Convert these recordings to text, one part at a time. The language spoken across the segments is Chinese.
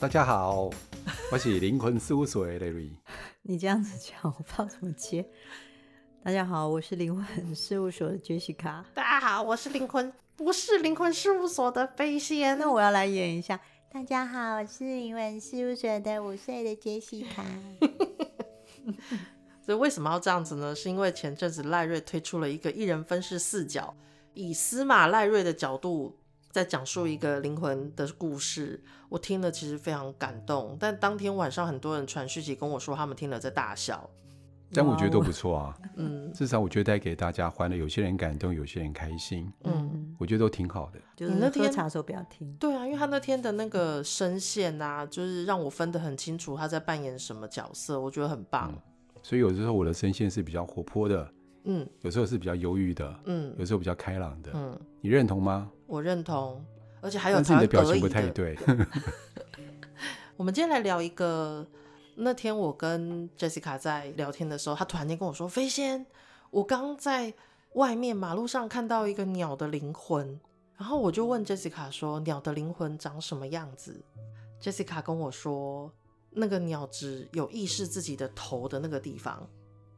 大家好，我是灵魂事务所的 Larry。你这样子讲，我不知道怎么接。大家好，我是灵魂事务所的 Jessica。大家好，我是灵魂，不是灵魂事务所的飞仙。那我要来演一下。大家好，我是灵魂事务所的五岁的 Jessica。所以为什么要这样子呢？是因为前阵子赖瑞推出了一个一人分饰四角，以司马赖瑞的角度。在讲述一个灵魂的故事，我听了其实非常感动。但当天晚上，很多人传讯息跟我说，他们听了在大笑。但我觉得都不错啊，嗯，至少我觉得带给大家欢乐，有些人感动，有些人开心，嗯，我觉得都挺好的。就是那天喝茶的时候不要听，对啊，因为他那天的那个声线啊，就是让我分得很清楚他在扮演什么角色，我觉得很棒。嗯，所以有时候我的声线是比较活泼的。嗯，有时候是比较忧郁的，嗯，有时候比较开朗的，嗯，你认同吗？我认同，而且还有，但是你的表情不太对。我们今天来聊一个，那天我跟 Jessica 在聊天的时候，她突然间跟我说：“飞仙，我刚在外面马路上看到一个鸟的灵魂。”然后我就问 Jessica 说：“鸟的灵魂长什么样子？”Jessica 跟我说：“那个鸟只有意识自己的头的那个地方。”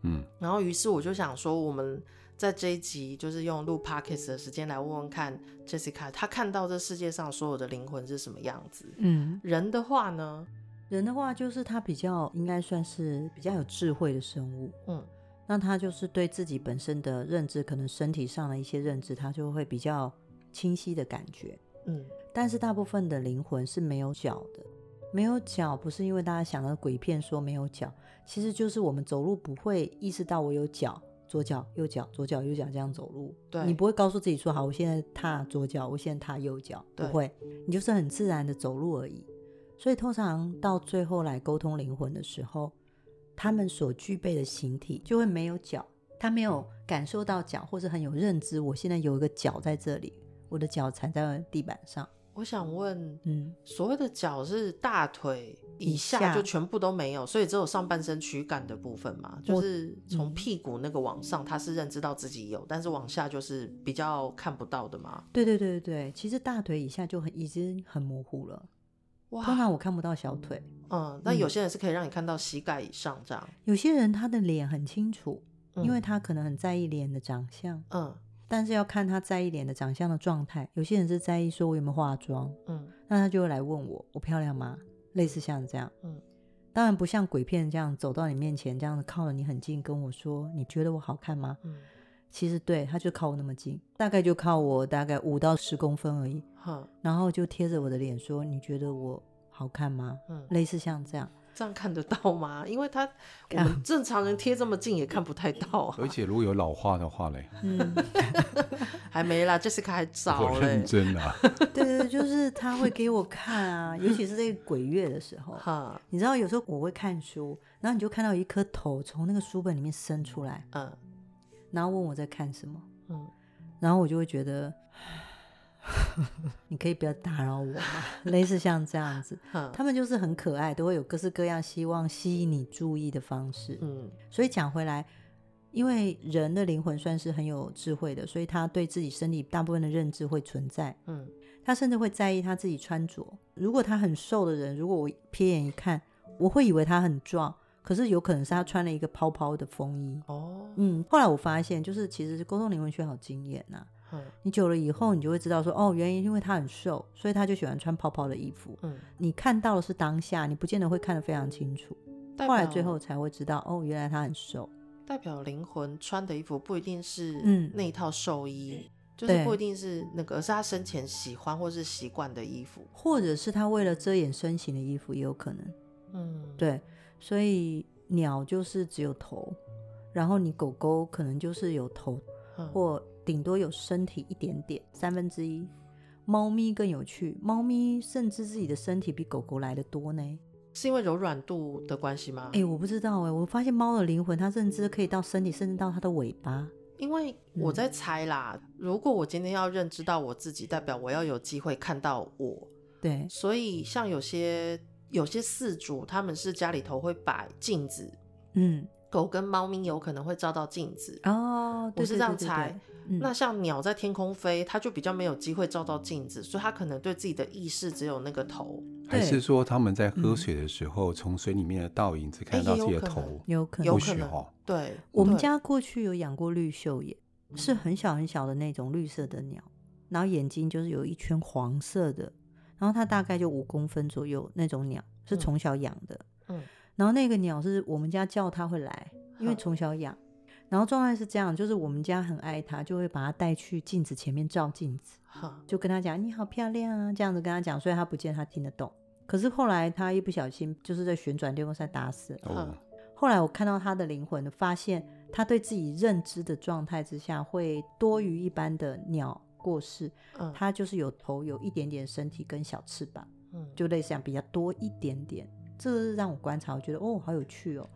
嗯，然后于是我就想说，我们在这一集就是用录 podcast 的时间来问问看，Jessica 她看到这世界上所有的灵魂是什么样子？嗯，人的话呢？人的话就是他比较应该算是比较有智慧的生物。嗯，那他就是对自己本身的认知，可能身体上的一些认知，他就会比较清晰的感觉。嗯，但是大部分的灵魂是没有脚的。没有脚不是因为大家想的鬼片说没有脚，其实就是我们走路不会意识到我有脚，左脚右脚，左脚右脚这样走路。对，你不会告诉自己说好，我现在踏左脚，我现在踏右脚，不会，你就是很自然的走路而已。所以通常到最后来沟通灵魂的时候，他们所具备的形体就会没有脚，他没有感受到脚，或者很有认知，我现在有一个脚在这里，我的脚踩在地板上。我想问，嗯，所谓的脚是大腿以下就全部都没有，所以只有上半身躯干的部分嘛，就是从屁股那个往上，他是认知到自己有，但是往下就是比较看不到的嘛。对对对对，其实大腿以下就很已经很模糊了。哇，通常我看不到小腿，嗯，那有些人是可以让你看到膝盖以上这样。有些人他的脸很清楚，因为他可能很在意脸的长相，嗯。但是要看他在意脸的长相的状态，有些人是在意说我有没有化妆，嗯，那他就会来问我，我漂亮吗？类似像这样，嗯，当然不像鬼片这样走到你面前，这样子靠了你很近，跟我说你觉得我好看吗？嗯，其实对，他就靠我那么近，大概就靠我大概五到十公分而已，嗯，然后就贴着我的脸说你觉得我好看吗？嗯，类似像这样。这样看得到吗？因为他我们正常人贴这么近也看不太到啊。而且如果有老化的话嘞，嗯，还没啦，Jessica 还早嘞。认真啊。对 对对，就是他会给我看啊，尤其是在鬼月的时候。哈，你知道有时候我会看书，然后你就看到一颗头从那个书本里面伸出来，嗯，然后问我在看什么，嗯，然后我就会觉得。你可以不要打扰我吗？类似像这样子，他们就是很可爱，都会有各式各样希望吸引你注意的方式。嗯，所以讲回来，因为人的灵魂算是很有智慧的，所以他对自己身体大部分的认知会存在。嗯，他甚至会在意他自己穿着。如果他很瘦的人，如果我瞥眼一看，我会以为他很壮，可是有可能是他穿了一个泡泡的风衣。哦，嗯，后来我发现，就是其实沟通灵魂学好经验呐。你久了以后，你就会知道说，哦，原因因为他很瘦，所以他就喜欢穿泡泡的衣服。嗯，你看到的是当下，你不见得会看得非常清楚。后来最后才会知道，哦，原来他很瘦。代表灵魂穿的衣服不一定是嗯那一套寿衣，嗯，就是不一定是那个，而是他生前喜欢或是习惯的衣服，或者是他为了遮掩身形的衣服也有可能。嗯，对，所以鸟就是只有头，然后你狗狗可能就是有头，嗯，或。顶多有身体一点点，三分之一。猫咪更有趣，猫咪甚至自己的身体比狗狗来的多呢。是因为柔软度的关系吗？哎、欸，我不知道哎、欸。我发现猫的灵魂，它认知可以到身体，甚至到它的尾巴。因为我在猜啦，嗯、如果我今天要认知到我自己，代表我要有机会看到我。对，所以像有些有些饲主，他们是家里头会摆镜子，嗯，狗跟猫咪有可能会照到镜子。哦，对对对对对，我是这样猜。嗯、那像鸟在天空飞，它就比较没有机会照到镜子，所以它可能对自己的意识只有那个头。还是说他们在喝水的时候，从、嗯、水里面的倒影只看到自己的头？有可能，有可能。对，我们家过去有养过绿袖眼，是很小很小的那种绿色的鸟，然后眼睛就是有一圈黄色的，然后它大概就五公分左右那种鸟，是从小养的。嗯，然后那个鸟是我们家叫它会来，因为从小养。然后状态是这样，就是我们家很爱它，就会把它带去镜子前面照镜子，就跟它讲你好漂亮啊，这样子跟它讲，所以它不见它听得懂。可是后来它一不小心就是在旋转电风扇打死了。哦。后来我看到它的灵魂，发现它对自己认知的状态之下会多于一般的鸟过世。嗯。他就是有头，有一点点身体跟小翅膀，嗯，就类似这样比较多一点点。这个是让我观察，我觉得哦，好有趣哦。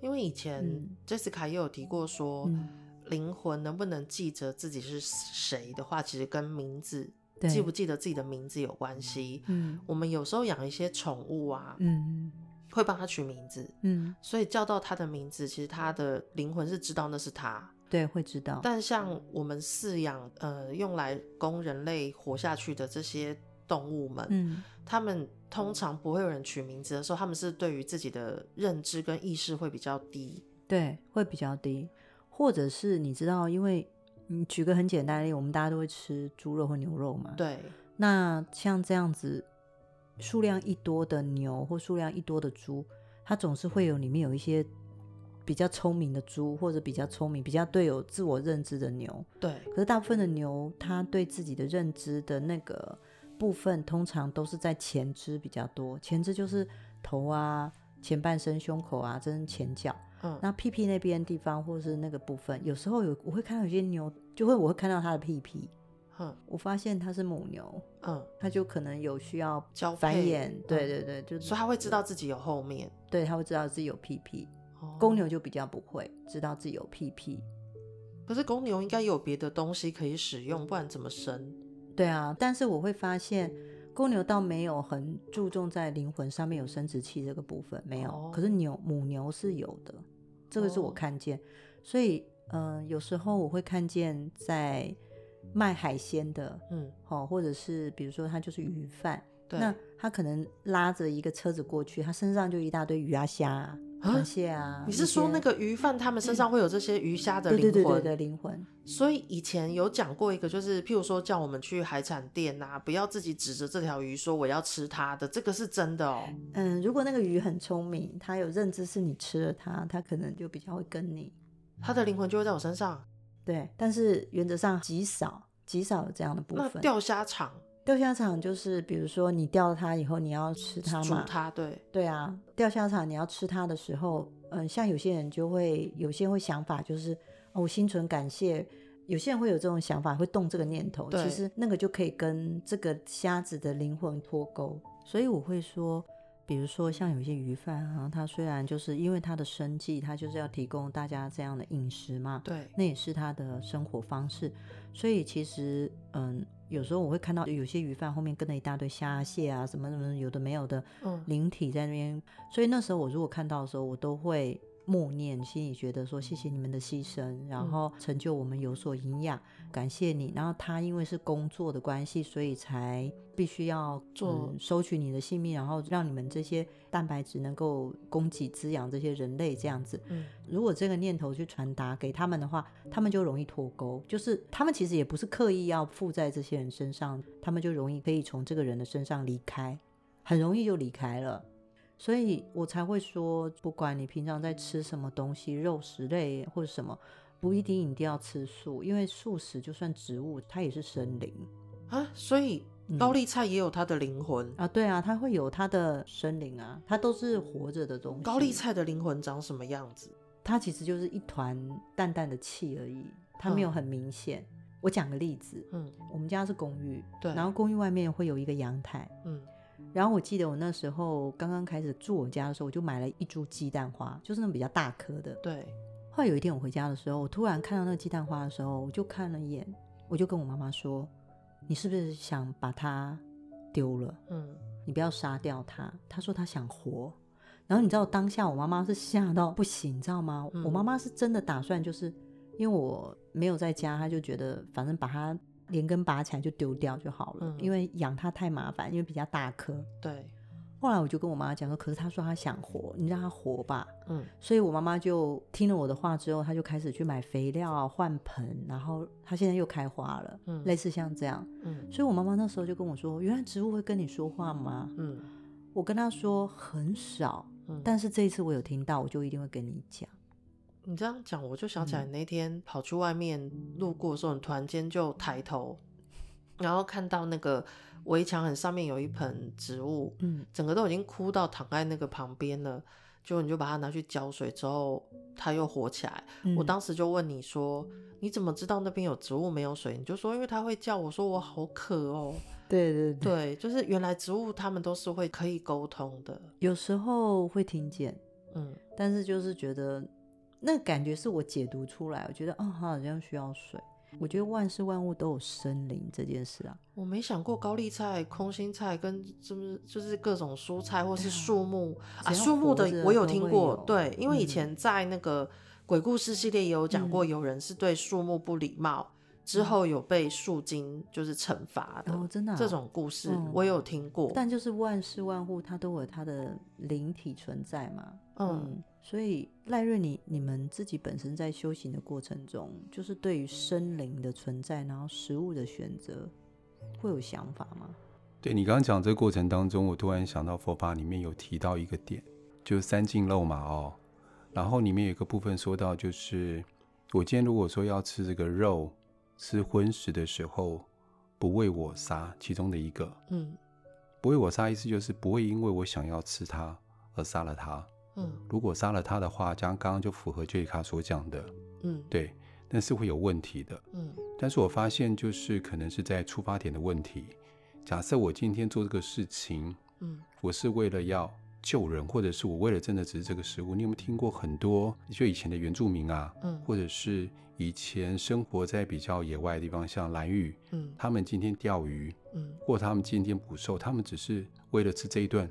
因为以前 Jessica 也有提过说，嗯、灵魂能不能记着自己是谁的话，其实跟名字记不记得自己的名字有关系。嗯，我们有时候养一些宠物啊，嗯，会帮它取名字，嗯，所以叫到它的名字，其实它的灵魂是知道那是它，对，会知道。但像我们饲养呃用来供人类活下去的这些动物们，嗯，他们。通常不会有人取名字的时候，他们是对于自己的认知跟意识会比较低，对，会比较低，或者是你知道，因为你举个很简单的例子，我们大家都会吃猪肉或牛肉嘛，对。那像这样子数量一多的牛或数量一多的猪，它总是会有里面有一些比较聪明的猪，或者比较聪明、比较对有自我认知的牛，对。可是大部分的牛，它对自己的认知的那个。部分通常都是在前肢比较多，前肢就是头啊、前半身、胸口啊，这是前脚。嗯，那屁屁那边地方或者是那个部分，有时候有我会看到有些牛，就会我会看到它的屁屁。嗯，我发现它是母牛。嗯，它就可能有需要繁衍。对对对，就所以它会知道自己有后面。对，它会知道自己有屁屁。哦，公牛就比较不会知道自己有屁屁。可是公牛应该有别的东西可以使用，不然怎么生？对啊，但是我会发现公牛倒没有很注重在灵魂上面有生殖器这个部分，没有。Oh. 可是牛母牛是有的，这个是我看见。Oh. 所以，嗯、呃，有时候我会看见在卖海鲜的，嗯，好，或者是比如说他就是鱼贩，对，那他可能拉着一个车子过去，他身上就一大堆鱼啊虾啊。螃蟹啊！你是说那个鱼贩他们身上会有这些鱼虾的灵魂？对对对对，灵魂。所以以前有讲过一个，就是譬如说叫我们去海产店啊，不要自己指着这条鱼说我要吃它的，这个是真的哦。嗯，如果那个鱼很聪明，它有认知是你吃了它，它可能就比较会跟你，它的灵魂就会在我身上。对，但是原则上极少极少有这样的部分。那钓虾场。钓虾场就是，比如说你钓了它以后，你要吃它嘛？煮它，对对啊。钓虾场你要吃它的时候，嗯，像有些人就会，有些人会想法就是，哦，我心存感谢。有些人会有这种想法，会动这个念头。其实那个就可以跟这个虾子的灵魂脱钩。所以我会说，比如说像有些鱼贩啊，他虽然就是因为他的生计，他就是要提供大家这样的饮食嘛，对，那也是他的生活方式。所以其实，嗯。有时候我会看到有些鱼贩后面跟了一大堆虾蟹啊，什么什么有的没有的灵体在那边，嗯，所以那时候我如果看到的时候，我都会。默念，心里觉得说谢谢你们的牺牲，然后成就我们有所营养，感谢你。然后他因为是工作的关系，所以才必须要做、嗯、收取你的性命，然后让你们这些蛋白质能够供给滋养这些人类这样子。嗯，如果这个念头去传达给他们的话，他们就容易脱钩，就是他们其实也不是刻意要附在这些人身上，他们就容易可以从这个人的身上离开，很容易就离开了。所以我才会说，不管你平常在吃什么东西，肉食类或者什么，不一定一定要吃素，因为素食就算植物，它也是生灵啊。所以高丽菜也有它的灵魂、嗯、啊？对啊，它会有它的生灵啊，它都是活着的东西。高丽菜的灵魂长什么样子？它其实就是一团淡淡的气而已，它没有很明显、嗯。我讲个例子，嗯，我们家是公寓，对，然后公寓外面会有一个阳台，嗯。然后我记得我那时候刚刚开始住我家的时候，我就买了一株鸡蛋花，就是那种比较大颗的。对。后来有一天我回家的时候，我突然看到那个鸡蛋花的时候，我就看了一眼，我就跟我妈妈说：“你是不是想把它丢了？嗯，你不要杀掉它。”她说她想活。然后你知道当下我妈妈是吓到不行，你知道吗？嗯。我妈妈是真的打算就是因为我没有在家，她就觉得反正把它连根拔起来就丢掉就好了，嗯、因为养它太麻烦，因为比较大颗。对。后来我就跟我妈妈讲说，可是她说她想活，你让她活吧。嗯。所以我妈妈就听了我的话之后，她就开始去买肥料、换盆，然后她现在又开花了。嗯。类似像这样。嗯。所以我妈妈那时候就跟我说：“原来植物会跟你说话吗？”嗯。我跟她说很少，嗯、但是这一次我有听到，我就一定会跟你讲。你这样讲，我就想起来那天跑去外面路过的时候，你突然间就抬头，然后看到那个围墙很上面有一盆植物，嗯，整个都已经枯到躺在那个旁边了。就你就把它拿去浇水之后，它又活起来。嗯、我当时就问你说：“你怎么知道那边有植物没有水？”你就说：“因为它会叫。”我说：“我好渴哦。”对对对，对，就是原来植物它们都是会可以沟通的，有时候会听见，嗯，但是就是觉得。那感觉是我解读出来，我觉得哦，它好像需要水。我觉得万事万物都有生灵这件事啊，我没想过高丽菜、空心菜跟是不是就是各种蔬菜或是树木啊，树木的我有听过，对，因为以前在那个鬼故事系列也有讲过，有人是对树木不礼貌。嗯之后有被树精就是惩罚的，哦，真的，这种故事我有听过。但就是万事万物它都有它的灵体存在嘛，嗯，所以赖瑞，你你们自己本身在修行的过程中，就是对于生灵的存在，然后食物的选择，会有想法吗？对，你刚刚讲这个过程当中，我突然想到佛法里面有提到一个点，就是三净肉嘛，哦，然后里面有一个部分说到，就是我今天如果说要吃这个肉。吃荤食的时候，不为我杀，其中的一个，嗯，不为我杀，意思就是不会因为我想要吃它而杀了它，嗯，如果杀了他的话，将刚刚就符合杰西卡所讲的，嗯，对，但是会有问题的，嗯，但是我发现就是可能是在出发点的问题。假设我今天做这个事情，嗯，我是为了要救人，或者是我为了真的只是这个食物，你有没有听过很多就以前的原住民啊，嗯，或者是。以前生活在比较野外的地方，像蓝屿，嗯，他们今天钓鱼，嗯，或他们今天捕兽，他们只是为了吃这一顿，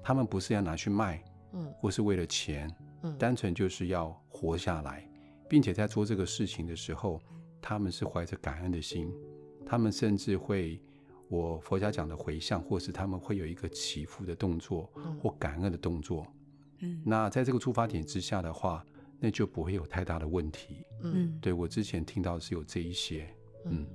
他们不是要拿去卖，嗯，或是为了钱，嗯，单纯就是要活下来，并且在做这个事情的时候，他们是怀着感恩的心，他们甚至会，我佛家讲的回向，或是他们会有一个祈福的动作，或感恩的动作，嗯，那在这个出发点之下的话。那就不会有太大的问题。嗯，对，我之前听到的是有这一些，嗯，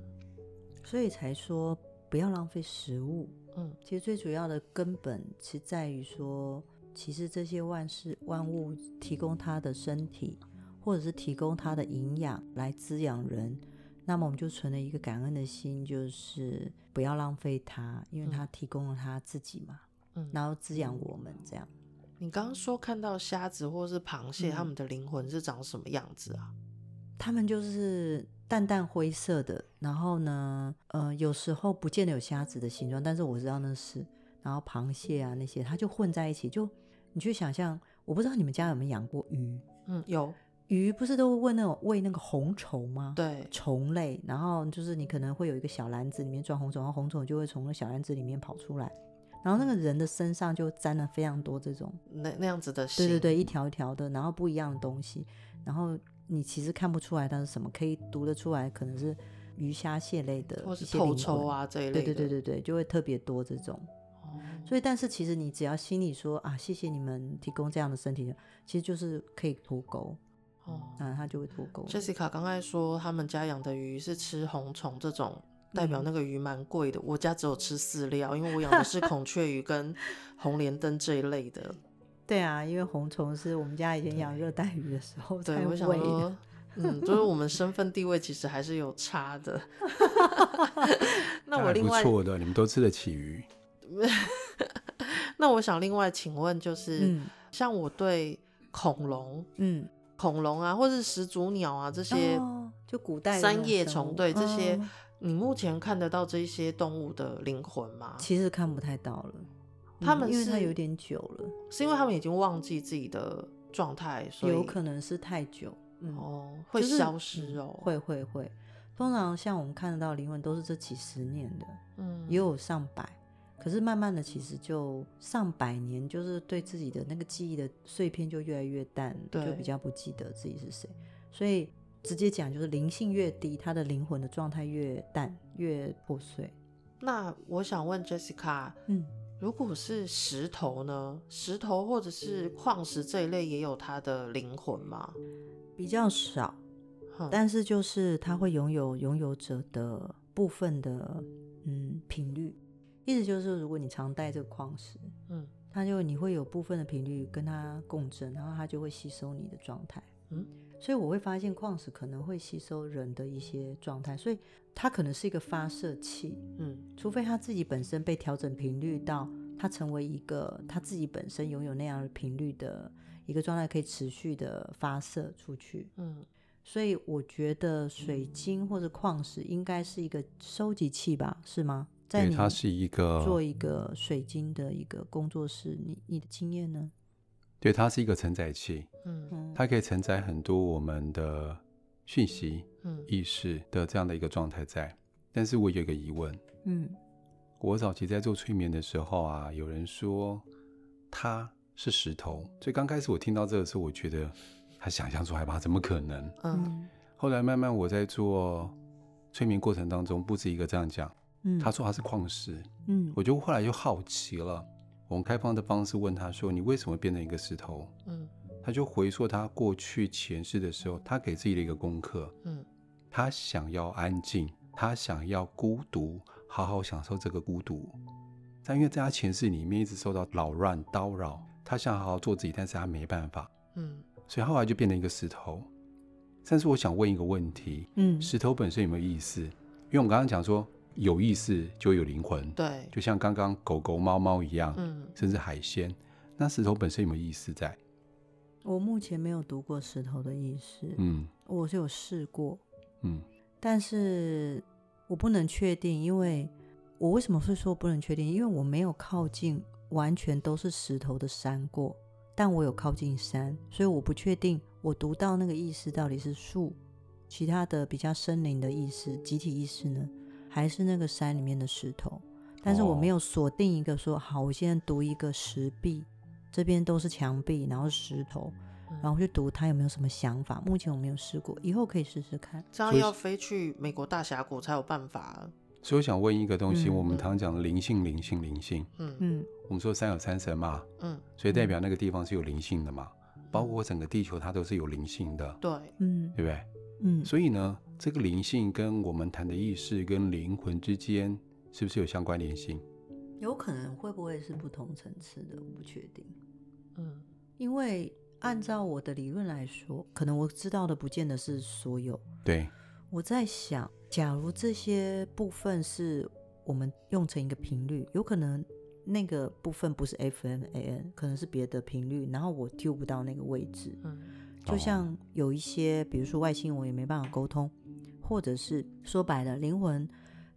所以才说不要浪费食物。嗯，其实最主要的根本是在于说，其实这些万事万物提供它的身体，或者是提供它的营养来滋养人，那么我们就存了一个感恩的心，就是不要浪费它，因为它提供了它自己嘛，嗯，然后滋养我们这样。你刚刚说看到虾子或是螃蟹，它、嗯、们的灵魂是长什么样子啊？它们就是淡淡灰色的，然后呢，呃，有时候不见得有虾子的形状，但是我知道那是。然后螃蟹啊那些，它就混在一起。就你去想象，我不知道你们家有没有养过鱼？嗯，有。鱼不是都会问那种喂那个红虫吗？对，虫类。然后就是你可能会有一个小篮子里面装红虫，然后红虫就会从那小篮子里面跑出来。然后那个人的身上就沾了非常多这种那那样子的，对对对，一条一条的，然后不一样的东西，然后你其实看不出来它是什么，可以读得出来，可能是鱼虾蟹类的，或是透抽啊这一类的，对对对对对，就会特别多这种。哦，所以但是其实你只要心里说啊，谢谢你们提供这样的身体，其实就是可以脱钩哦，那它就会脱钩。Jessica 刚才说他们家养的鱼是吃红虫这种。代表那个鱼蛮贵的，我家只有吃饲料，因为我养的是孔雀鱼跟 红莲灯这一类的。对啊，因为红虫是我们家以前养热带鱼的时候才喂的。对，我想说，嗯，就是我们身份地位其实还是有差的。那我另外不错的，你们都吃得起鱼。那我想另外请问，就是、嗯、像我对恐龙，嗯，恐龙啊，或是始祖鸟啊这些，哦、就古代三叶虫，对这些。哦你目前看得到这些动物的灵魂吗？其实看不太到了，他们、嗯、因为它有点久了，是因为他们已经忘记自己的状态，所以有可能是太久，嗯、哦，会消失哦，就是、会会会。通常像我们看得到灵魂都是这几十年的，嗯，也有上百，可是慢慢的其实就上百年，就是对自己的那个记忆的碎片就越来越淡，就比较不记得自己是谁，所以。直接讲，就是灵性越低，他的灵魂的状态越淡，越破碎。那我想问 Jessica，嗯，如果是石头呢？石头或者是矿石这一类也有它的灵魂吗？比较少，但是就是它会拥有拥有者的部分的嗯频率，意思就是如果你常戴这个矿石，嗯，它就你会有部分的频率跟它共振，然后它就会吸收你的状态，嗯。所以我会发现矿石可能会吸收人的一些状态，所以它可能是一个发射器，嗯，除非它自己本身被调整频率到它成为一个它自己本身拥有那样的频率的一个状态，可以持续的发射出去，嗯，所以我觉得水晶或者矿石应该是一个收集器吧，是吗？在你它是一个做一个水晶的一个工作室，你你的经验呢？对，它是一个承载器，嗯，它可以承载很多我们的讯息、嗯，意识的这样的一个状态在。但是我有一个疑问，嗯，我早期在做催眠的时候啊，有人说它是石头，所以刚开始我听到这个时候，我觉得他想象出害怕，怎么可能？嗯，后来慢慢我在做催眠过程当中，不止一个这样讲，嗯，他说他是矿石，嗯，我就后来就好奇了。我们开放的方式问他说：“你为什么变成一个石头？”嗯，他就回溯他过去前世的时候，他给自己的一个功课。嗯，他想要安静，他想要孤独，好好享受这个孤独。但因为在他前世里面一直受到扰乱叨扰，他想好好做自己，但是他没办法。嗯，所以后来就变成一个石头。但是我想问一个问题：嗯，石头本身有没有意思？因为我们刚刚讲说。有意识就有灵魂，对，就像刚刚狗狗、猫猫一样，嗯，甚至海鲜。那石头本身有没有意识在？我目前没有读过石头的意识，嗯，我是有试过，嗯，但是我不能确定，因为我为什么会说不能确定？因为我没有靠近完全都是石头的山过，但我有靠近山，所以我不确定我读到那个意识到底是树，其他的比较森林的意识、集体意识呢？还是那个山里面的石头，但是我没有锁定一个说好，我现在读一个石壁，这边都是墙壁，然后石头，然后去读它有没有什么想法。目前我没有试过，以后可以试试看。这样要飞去美国大峡谷才有办法。所以我想问一个东西，嗯、我们常讲的灵性，灵性，灵性，嗯嗯，我们说山有山神嘛，嗯，所以代表那个地方是有灵性的嘛，包括整个地球它都是有灵性的，对，嗯，对不对？嗯，所以呢。这个灵性跟我们谈的意识跟灵魂之间是不是有相关联性？有可能，会不会是不同层次的？我不确定。嗯，因为按照我的理论来说，可能我知道的不见得是所有。对，我在想，假如这些部分是我们用成一个频率，有可能那个部分不是 FMAN，可能是别的频率，然后我丢不到那个位置。嗯，就像有一些，比如说外星，我也没办法沟通。或者是说白了，灵魂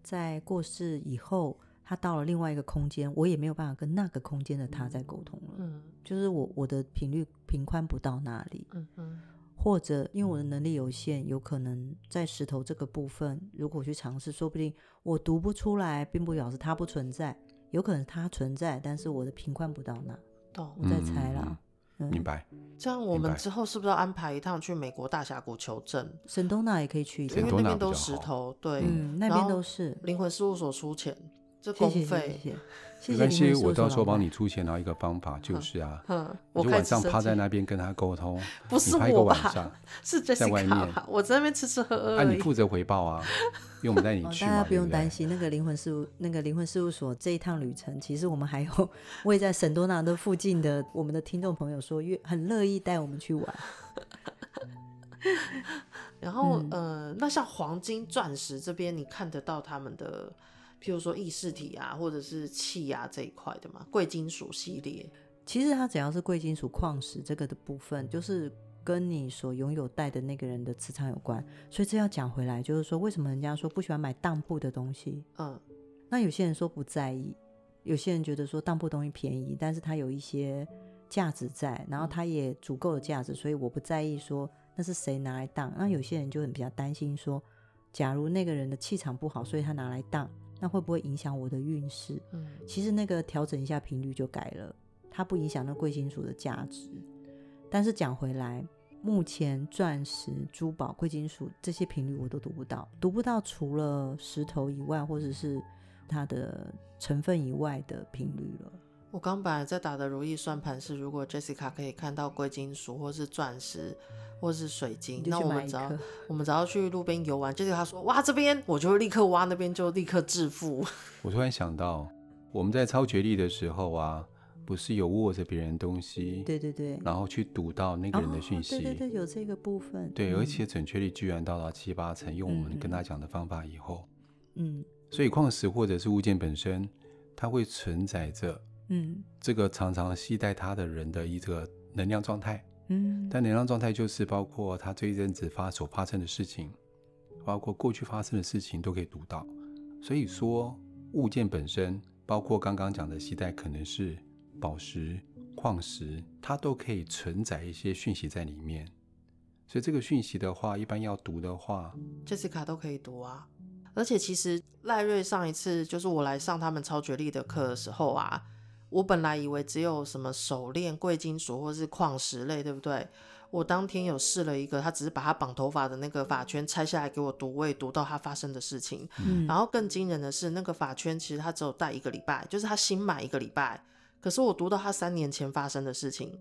在过世以后，他到了另外一个空间，我也没有办法跟那个空间的他在沟通了。嗯，就是我我的频率频宽不到那里。嗯嗯。或者因为我的能力有限，有可能在石头这个部分，如果去尝试，说不定我读不出来，并不表示它不存在，有可能它存在，但是我的频宽不到那。懂。我在猜啦。嗯明白。这样我们之后是不是要安排一趟去美国大峡谷求证？神东纳也可以去一下，因为那边都是石头，对，嗯，那边都是。灵魂事务所出钱，这公费。谢谢，谢谢，谢谢。没关系，我到时候帮你出钱。然后一个方法就是啊，嗯，我就晚上趴在那边跟他沟通，不是我吧？是在外面，我在那边吃吃喝喝。那你负责回报啊。因为我们带你去，大家不用担心。那个灵魂事务，那个灵魂事务所这一趟旅程，其实我们还有位在圣多纳的附近的我们的听众朋友说，越很乐意带我们去玩。然后，嗯、呃，那像黄金、钻石这边，你看得到他们的，譬如说意识体啊，或者是气啊这一块的嘛？贵金属系列，其实它只要是贵金属、矿石这个的部分，就是。跟你所拥有带的那个人的磁场有关，所以这要讲回来，就是说为什么人家说不喜欢买当铺的东西？嗯，那有些人说不在意，有些人觉得说当铺东西便宜，但是它有一些价值在，然后它也足够的价值，所以我不在意说那是谁拿来当。那有些人就很比较担心说，假如那个人的气场不好，所以他拿来当，那会不会影响我的运势？嗯，其实那个调整一下频率就改了，它不影响那贵金属的价值。但是讲回来。目前钻石、珠宝、贵金属这些频率我都读不到，读不到除了石头以外，或者是它的成分以外的频率了。我刚本来在打的如意算盘是，如果 Jessica 可以看到贵金属或是钻石或是水晶，那我们只要我们只要去路边游玩，Jessica 说挖这边，我就会立刻挖那边，就立刻致富。我突然想到，我们在超觉力的时候啊，不是有握着别人东西，对对对，然后去读到那个人的讯息，哦、对对对，有这个部分，对，而且准确率居然到达七八成，用我们跟他讲的方法以后，嗯，所以矿石或者是物件本身，它会存在着。嗯，这个常常携带他的人的一个能量状态，嗯，但能量状态就是包括他这一阵子发所发生的事情，包括过去发生的事情都可以读到。所以说，物件本身，包括刚刚讲的携带，可能是宝石、矿石，它都可以存载一些讯息在里面。所以这个讯息的话，一般要读的话，Jessica 都可以读啊。而且其实赖瑞上一次就是我来上他们超觉力的课的时候啊。我本来以为只有什么手链、贵金属或是矿石类，对不对？我当天有试了一个，他只是把他绑头发的那个发圈拆下来给我读，我也读到他发生的事情。嗯，然后更惊人的是，那个发圈其实他只有戴一个礼拜，就是他新买一个礼拜，可是我读到他三年前发生的事情，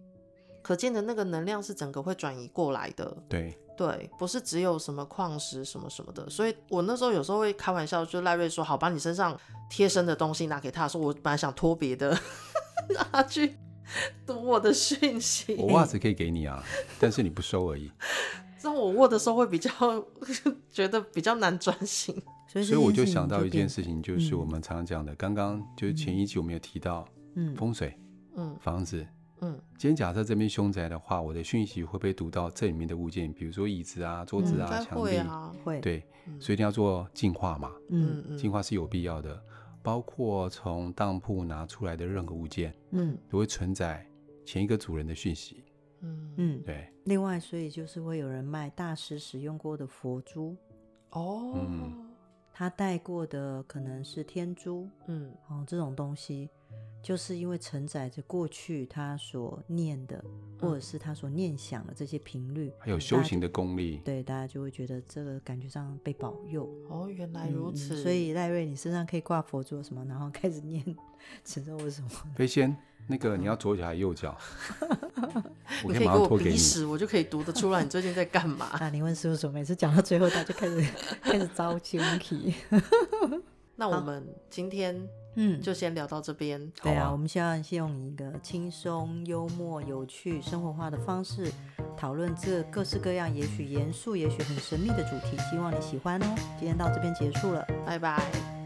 可见的那个能量是整个会转移过来的。对。对，不是只有什么矿石什么什么的，所以我那时候有时候会开玩笑，就赖瑞说：“好，把你身上贴身的东西拿给他。”说：“我本来想脱别的，让他去读我的讯息。”我袜子可以给你啊，但是你不收而已。这样我握的时候会比较 觉得比较难专心，所以我就想到一件事情，就是我们常讲的，刚刚就是前一集我们有提到，嗯，风水，嗯，房子。嗯，今天假设这边凶宅的话，我的讯息会不会读到这里面的物件？比如说椅子啊、桌子啊、墙壁，会。对，所以一定要做净化嘛。嗯嗯，净化是有必要的。包括从当铺拿出来的任何物件，嗯，都会存在前一个主人的讯息。嗯嗯，对。另外，所以就是会有人卖大师使用过的佛珠。哦。嗯。他戴过的可能是天珠。嗯。哦，这种东西。就是因为承载着过去他所念的，或者是他所念想的这些频率，还有修行的功力，对，大家就会觉得这个感觉上被保佑。哦，原来如此。嗯、所以赖瑞，你身上可以挂佛珠什么，然后开始念，持咒为什么？飞仙，那个 你要左脚还是右脚？我可以马上脱给你，我就可以读得出来你最近在干嘛。啊，灵魂事务所每次讲到最后，他就开始开始招亲戚。那我们今天。嗯，就先聊到这边。对啊，啊我们希望先用一个轻松、幽默、有趣、生活化的方式讨论这各式各样，也许严肃，也许很神秘的主题。希望你喜欢哦。今天到这边结束了，拜拜。